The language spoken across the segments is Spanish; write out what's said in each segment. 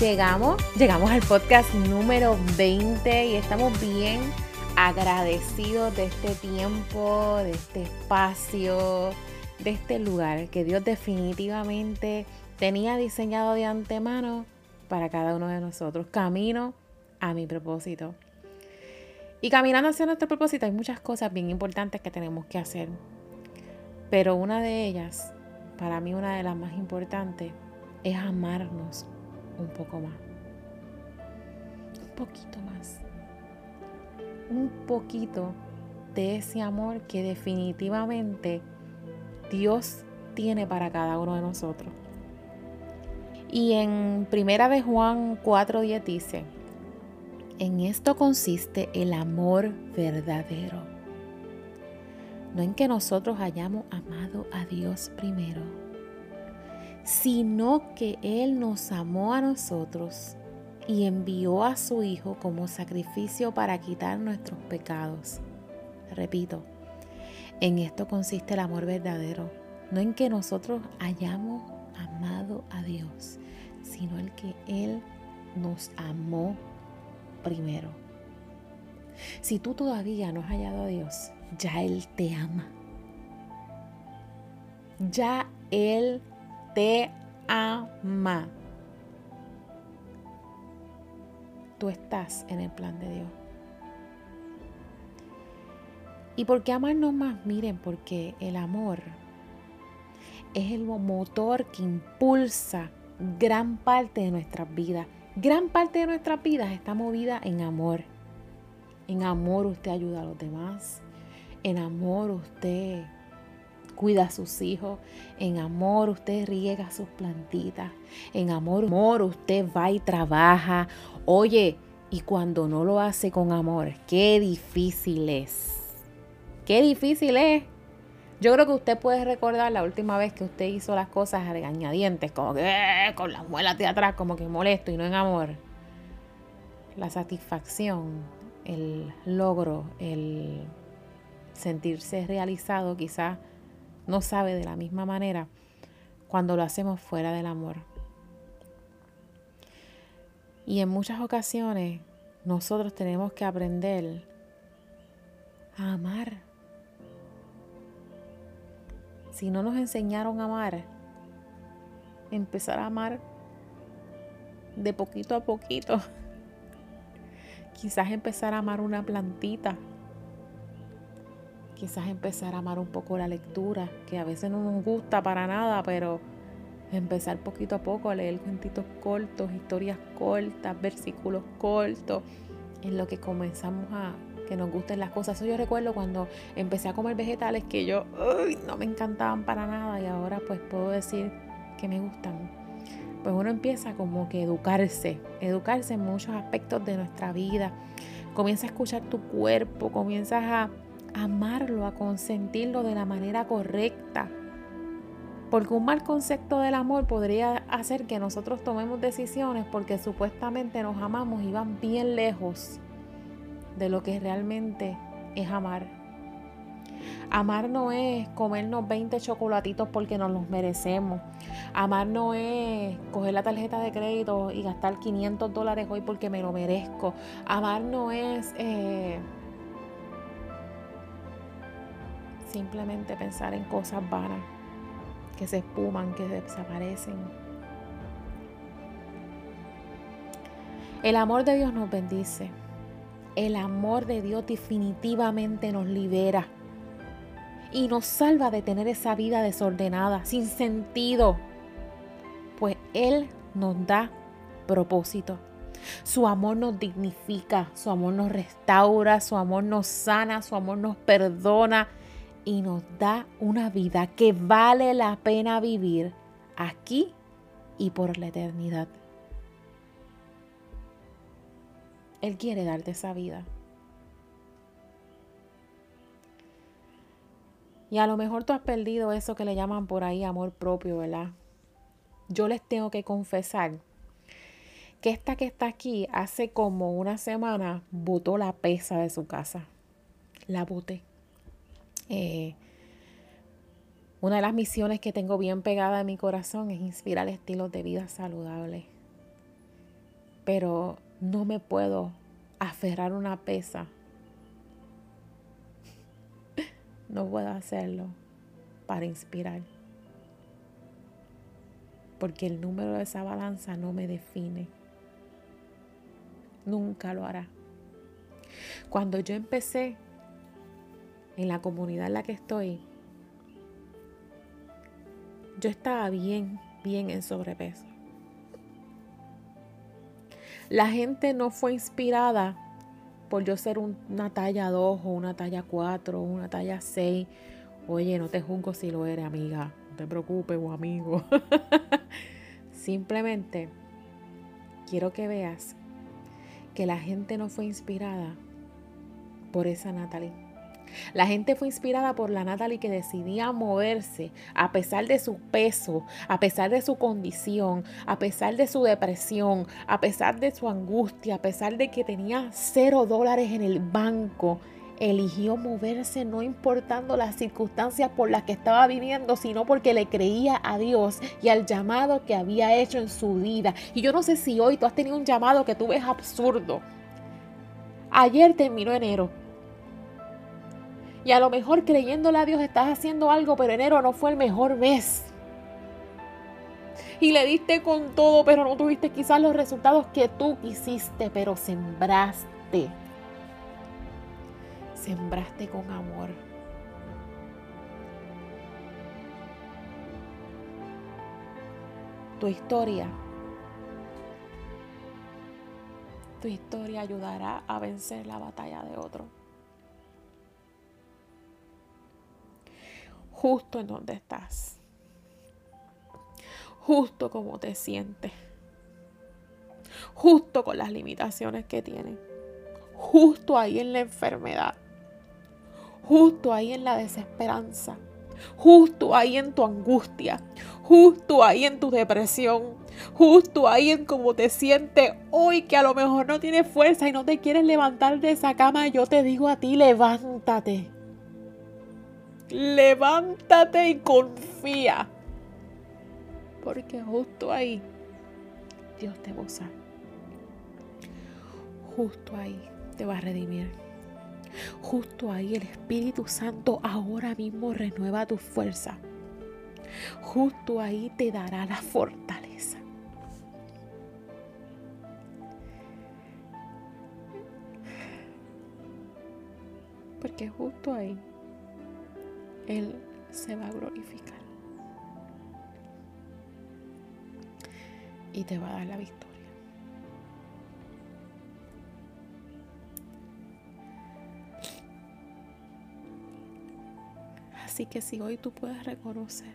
Llegamos, llegamos al podcast número 20 y estamos bien agradecidos de este tiempo, de este espacio, de este lugar que Dios definitivamente tenía diseñado de antemano para cada uno de nosotros. Camino a mi propósito. Y caminando hacia nuestro propósito hay muchas cosas bien importantes que tenemos que hacer. Pero una de ellas, para mí una de las más importantes, es amarnos un poco más. Un poquito más. Un poquito de ese amor que definitivamente Dios tiene para cada uno de nosotros. Y en Primera de Juan 4:10 dice, en esto consiste el amor verdadero. No en que nosotros hayamos amado a Dios primero sino que Él nos amó a nosotros y envió a su Hijo como sacrificio para quitar nuestros pecados. Repito, en esto consiste el amor verdadero, no en que nosotros hayamos amado a Dios, sino el que Él nos amó primero. Si tú todavía no has hallado a Dios, ya Él te ama. Ya Él te ama. Tú estás en el plan de Dios. ¿Y por qué amarnos más? Miren, porque el amor es el motor que impulsa gran parte de nuestras vidas. Gran parte de nuestras vidas está movida en amor. En amor usted ayuda a los demás. En amor usted cuida a sus hijos. En amor usted riega sus plantitas. En amor, amor usted va y trabaja. Oye, y cuando no lo hace con amor, qué difícil es. Qué difícil es. Yo creo que usted puede recordar la última vez que usted hizo las cosas regañadientes, como que eh, con las muelas de atrás, como que molesto y no en amor. La satisfacción, el logro, el sentirse realizado quizás no sabe de la misma manera cuando lo hacemos fuera del amor. Y en muchas ocasiones nosotros tenemos que aprender a amar. Si no nos enseñaron a amar, empezar a amar de poquito a poquito. Quizás empezar a amar una plantita quizás empezar a amar un poco la lectura, que a veces no nos gusta para nada, pero empezar poquito a poco a leer cuentitos cortos, historias cortas, versículos cortos, en lo que comenzamos a que nos gusten las cosas. Eso yo recuerdo cuando empecé a comer vegetales que yo no me encantaban para nada y ahora pues puedo decir que me gustan. Pues uno empieza como que educarse, educarse en muchos aspectos de nuestra vida. Comienza a escuchar tu cuerpo, comienzas a amarlo, a consentirlo de la manera correcta. Porque un mal concepto del amor podría hacer que nosotros tomemos decisiones porque supuestamente nos amamos y van bien lejos de lo que realmente es amar. Amar no es comernos 20 chocolatitos porque nos los merecemos. Amar no es coger la tarjeta de crédito y gastar 500 dólares hoy porque me lo merezco. Amar no es... Eh, simplemente pensar en cosas vanas que se espuman, que desaparecen. El amor de Dios nos bendice. El amor de Dios definitivamente nos libera y nos salva de tener esa vida desordenada, sin sentido, pues Él nos da propósito. Su amor nos dignifica, su amor nos restaura, su amor nos sana, su amor nos perdona y nos da una vida que vale la pena vivir aquí y por la eternidad. Él quiere darte esa vida. Y a lo mejor tú has perdido eso que le llaman por ahí amor propio, ¿verdad? Yo les tengo que confesar que esta que está aquí hace como una semana botó la pesa de su casa. La boté. Eh, una de las misiones que tengo bien pegada en mi corazón es inspirar estilos de vida saludables. Pero no me puedo aferrar una pesa. No puedo hacerlo para inspirar. Porque el número de esa balanza no me define. Nunca lo hará. Cuando yo empecé en la comunidad en la que estoy, yo estaba bien, bien en sobrepeso. La gente no fue inspirada por yo ser una talla 2 o una talla 4 o una talla 6. Oye, no te juzgo si lo eres, amiga. No te preocupes o amigo. Simplemente quiero que veas que la gente no fue inspirada por esa Natalie la gente fue inspirada por la Natalie que decidía moverse a pesar de su peso, a pesar de su condición, a pesar de su depresión, a pesar de su angustia, a pesar de que tenía cero dólares en el banco. Eligió moverse no importando las circunstancias por las que estaba viviendo, sino porque le creía a Dios y al llamado que había hecho en su vida. Y yo no sé si hoy tú has tenido un llamado que tú ves absurdo. Ayer terminó enero y a lo mejor creyéndole a Dios estás haciendo algo, pero enero no fue el mejor mes. Y le diste con todo, pero no tuviste quizás los resultados que tú quisiste, pero sembraste. Sembraste con amor. Tu historia. Tu historia ayudará a vencer la batalla de otro. Justo en donde estás, justo como te sientes, justo con las limitaciones que tienes, justo ahí en la enfermedad, justo ahí en la desesperanza, justo ahí en tu angustia, justo ahí en tu depresión, justo ahí en cómo te sientes hoy que a lo mejor no tienes fuerza y no te quieres levantar de esa cama, yo te digo a ti, levántate levántate y confía. Porque justo ahí Dios te va a usar. Justo ahí te va a redimir. Justo ahí el Espíritu Santo ahora mismo renueva tu fuerza. Justo ahí te dará la fortaleza. Porque justo ahí él se va a glorificar. Y te va a dar la victoria. Así que si hoy tú puedes reconocer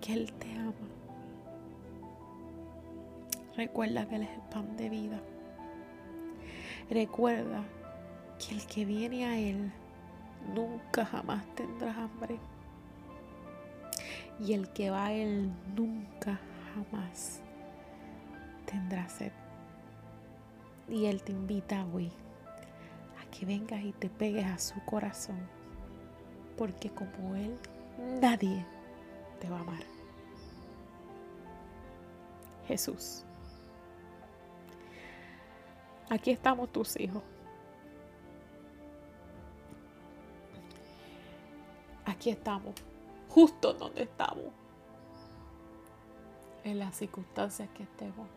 que Él te ama, recuerda que Él es el pan de vida. Recuerda que el que viene a Él nunca jamás tendrás hambre. Y el que va a Él nunca jamás tendrá sed. Y Él te invita hoy a que vengas y te pegues a su corazón. Porque como Él, nadie te va a amar. Jesús. Aquí estamos tus hijos. Aquí estamos, justo donde estamos, en las circunstancias que estemos,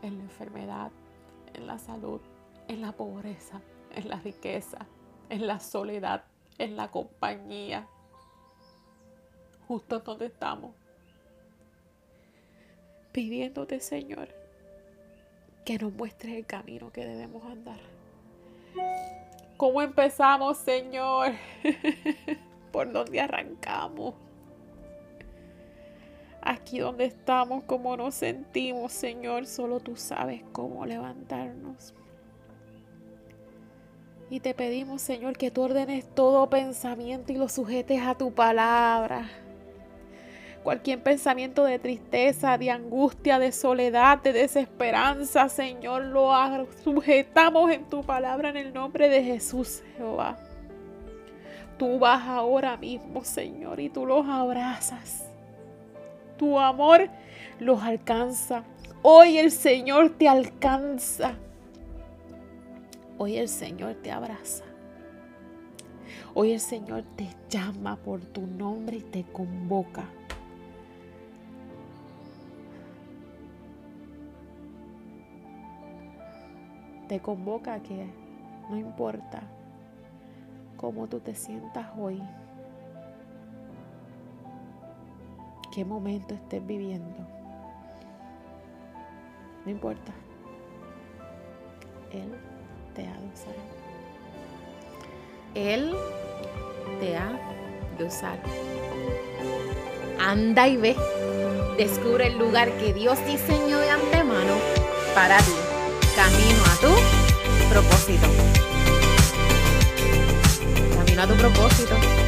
en la enfermedad, en la salud, en la pobreza, en la riqueza, en la soledad, en la compañía, justo donde estamos, pidiéndote, Señor, que nos muestres el camino que debemos andar. ¿Cómo empezamos, Señor? ¿Por dónde arrancamos? Aquí donde estamos, cómo nos sentimos, Señor, solo tú sabes cómo levantarnos. Y te pedimos, Señor, que tú ordenes todo pensamiento y lo sujetes a tu palabra. Cualquier pensamiento de tristeza, de angustia, de soledad, de desesperanza, Señor, lo sujetamos en tu palabra en el nombre de Jesús, Jehová. Tú vas ahora mismo, Señor, y tú los abrazas. Tu amor los alcanza. Hoy el Señor te alcanza. Hoy el Señor te abraza. Hoy el Señor te llama por tu nombre y te convoca. Te convoca que no importa cómo tú te sientas hoy, qué momento estés viviendo, no importa. Él te ha de usar. Él te ha de usar. Anda y ve. Descubre el lugar que Dios diseñó de antemano para ti. Camino a tu propósito. Camino a tu propósito.